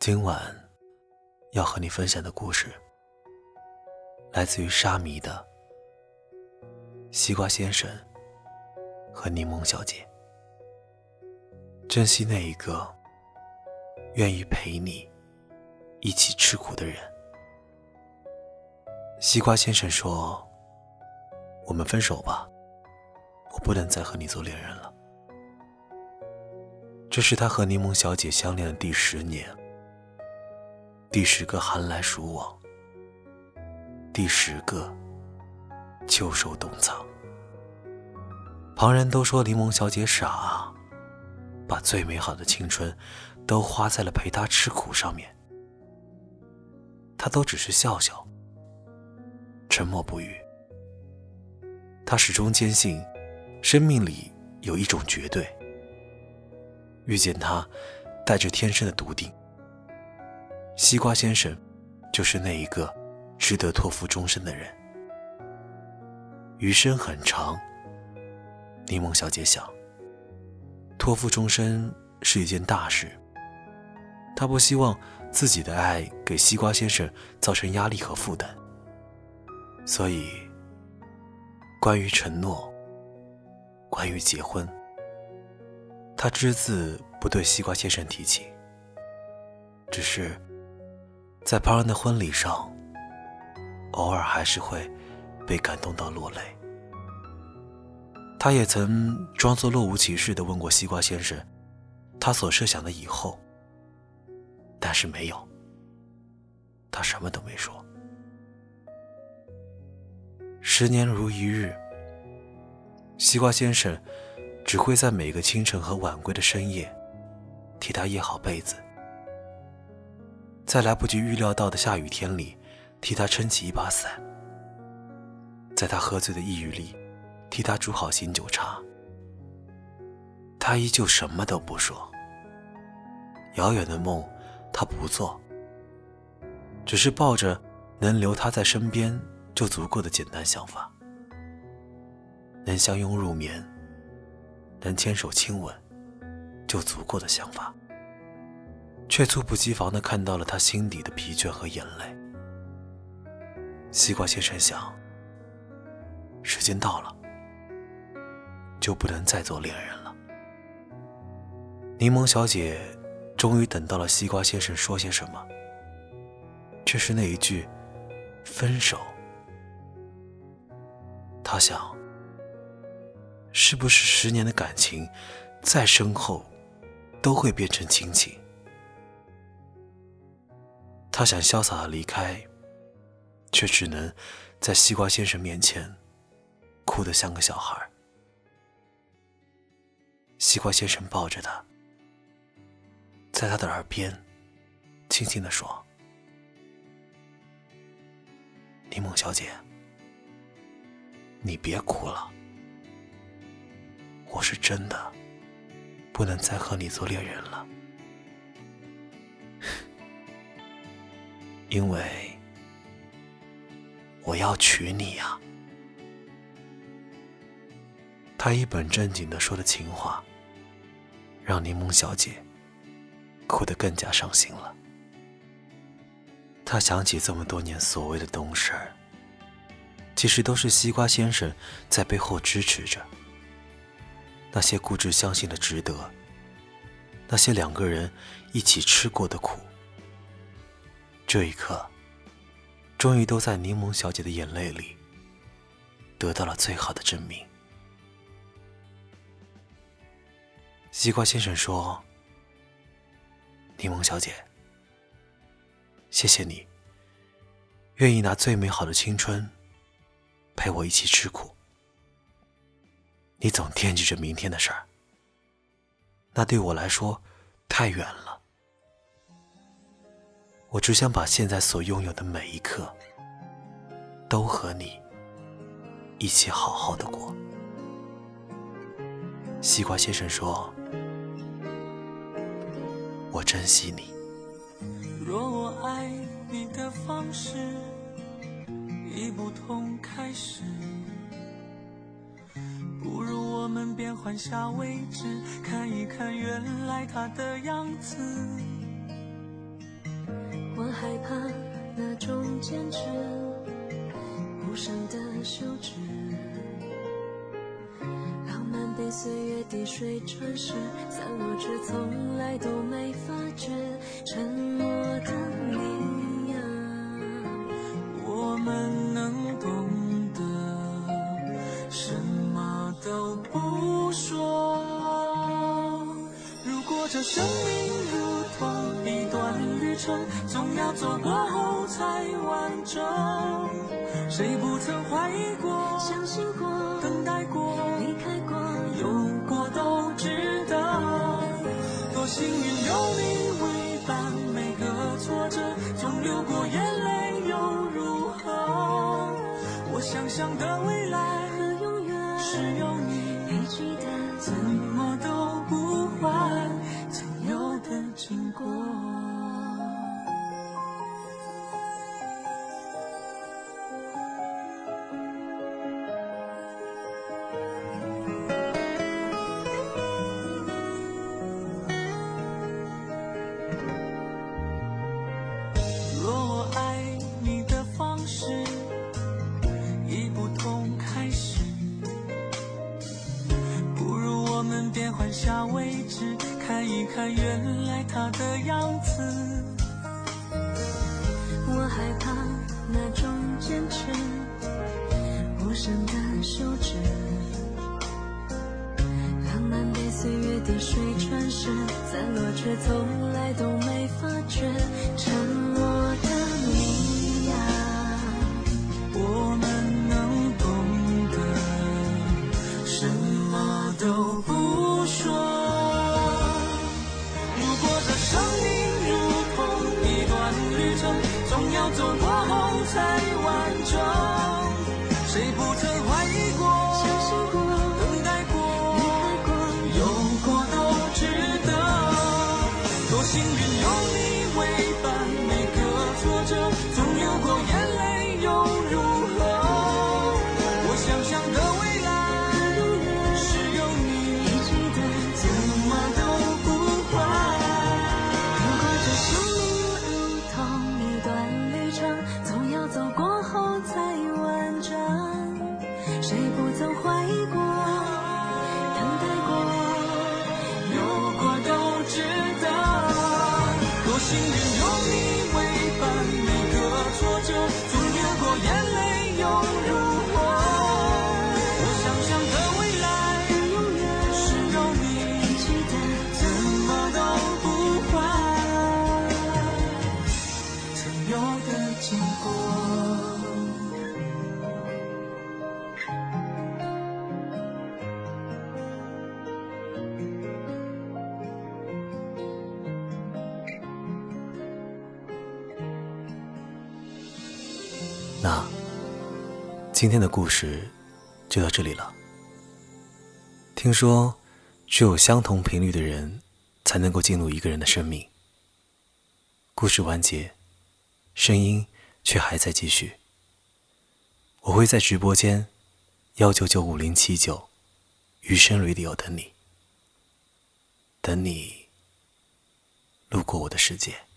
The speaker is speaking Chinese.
今晚要和你分享的故事，来自于沙弥的西瓜先生和柠檬小姐。珍惜那一个愿意陪你一起吃苦的人。西瓜先生说：“我们分手吧，我不能再和你做恋人了。”这是他和柠檬小姐相恋的第十年。第十个寒来暑往，第十个秋收冬藏。旁人都说柠檬小姐傻，把最美好的青春都花在了陪她吃苦上面。他都只是笑笑，沉默不语。他始终坚信，生命里有一种绝对。遇见他，带着天生的笃定。西瓜先生，就是那一个值得托付终身的人。余生很长，柠檬小姐想，托付终身是一件大事。她不希望自己的爱给西瓜先生造成压力和负担，所以，关于承诺，关于结婚，她只字不对西瓜先生提起，只是。在旁人的婚礼上，偶尔还是会被感动到落泪。他也曾装作若无其事地问过西瓜先生，他所设想的以后，但是没有，他什么都没说。十年如一日，西瓜先生只会在每个清晨和晚归的深夜，替他掖好被子。在来不及预料到的下雨天里，替他撑起一把伞；在他喝醉的抑郁里，替他煮好醒酒茶。他依旧什么都不说。遥远的梦，他不做，只是抱着能留他在身边就足够的简单想法，能相拥入眠，能牵手亲吻，就足够的想法。却猝不及防地看到了他心底的疲倦和眼泪。西瓜先生想：时间到了，就不能再做恋人了。柠檬小姐终于等到了西瓜先生说些什么，却是那一句“分手”。他想：是不是十年的感情再深厚，都会变成亲情？他想潇洒的离开，却只能在西瓜先生面前哭得像个小孩。西瓜先生抱着他，在他的耳边轻轻的说：“柠檬小姐，你别哭了，我是真的不能再和你做恋人了。”因为我要娶你呀！他一本正经的说的情话，让柠檬小姐哭得更加伤心了。他想起这么多年所谓的懂事儿，其实都是西瓜先生在背后支持着。那些固执相信的值得，那些两个人一起吃过的苦。这一刻，终于都在柠檬小姐的眼泪里得到了最好的证明。西瓜先生说：“柠檬小姐，谢谢你，愿意拿最美好的青春陪我一起吃苦。你总惦记着明天的事儿，那对我来说太远了。”我只想把现在所拥有的每一刻，都和你一起好好的过。西瓜先生说：“我珍惜你。”若我爱你的方式已不同开始，不如我们变换下位置，看一看原来他的样子。害怕那种坚持，无声的休止。浪漫被岁月滴水穿石，散落却从来都没发觉。沉默的你呀，我们能懂得，什么都不说。如果这生命如同一总要走过后才完整。谁不曾怀疑过、相信过，等待过、离开过，有过都值得。多幸运有你看一看原来他的样子。我害怕那种坚持，无声的休止。浪漫被岁月滴水穿石，散落却从来都没发觉。沉默那今天的故事就到这里了。听说，只有相同频率的人才能够进入一个人的生命。故事完结，声音却还在继续。我会在直播间幺九九五零七九余生 radio 等你，等你路过我的世界。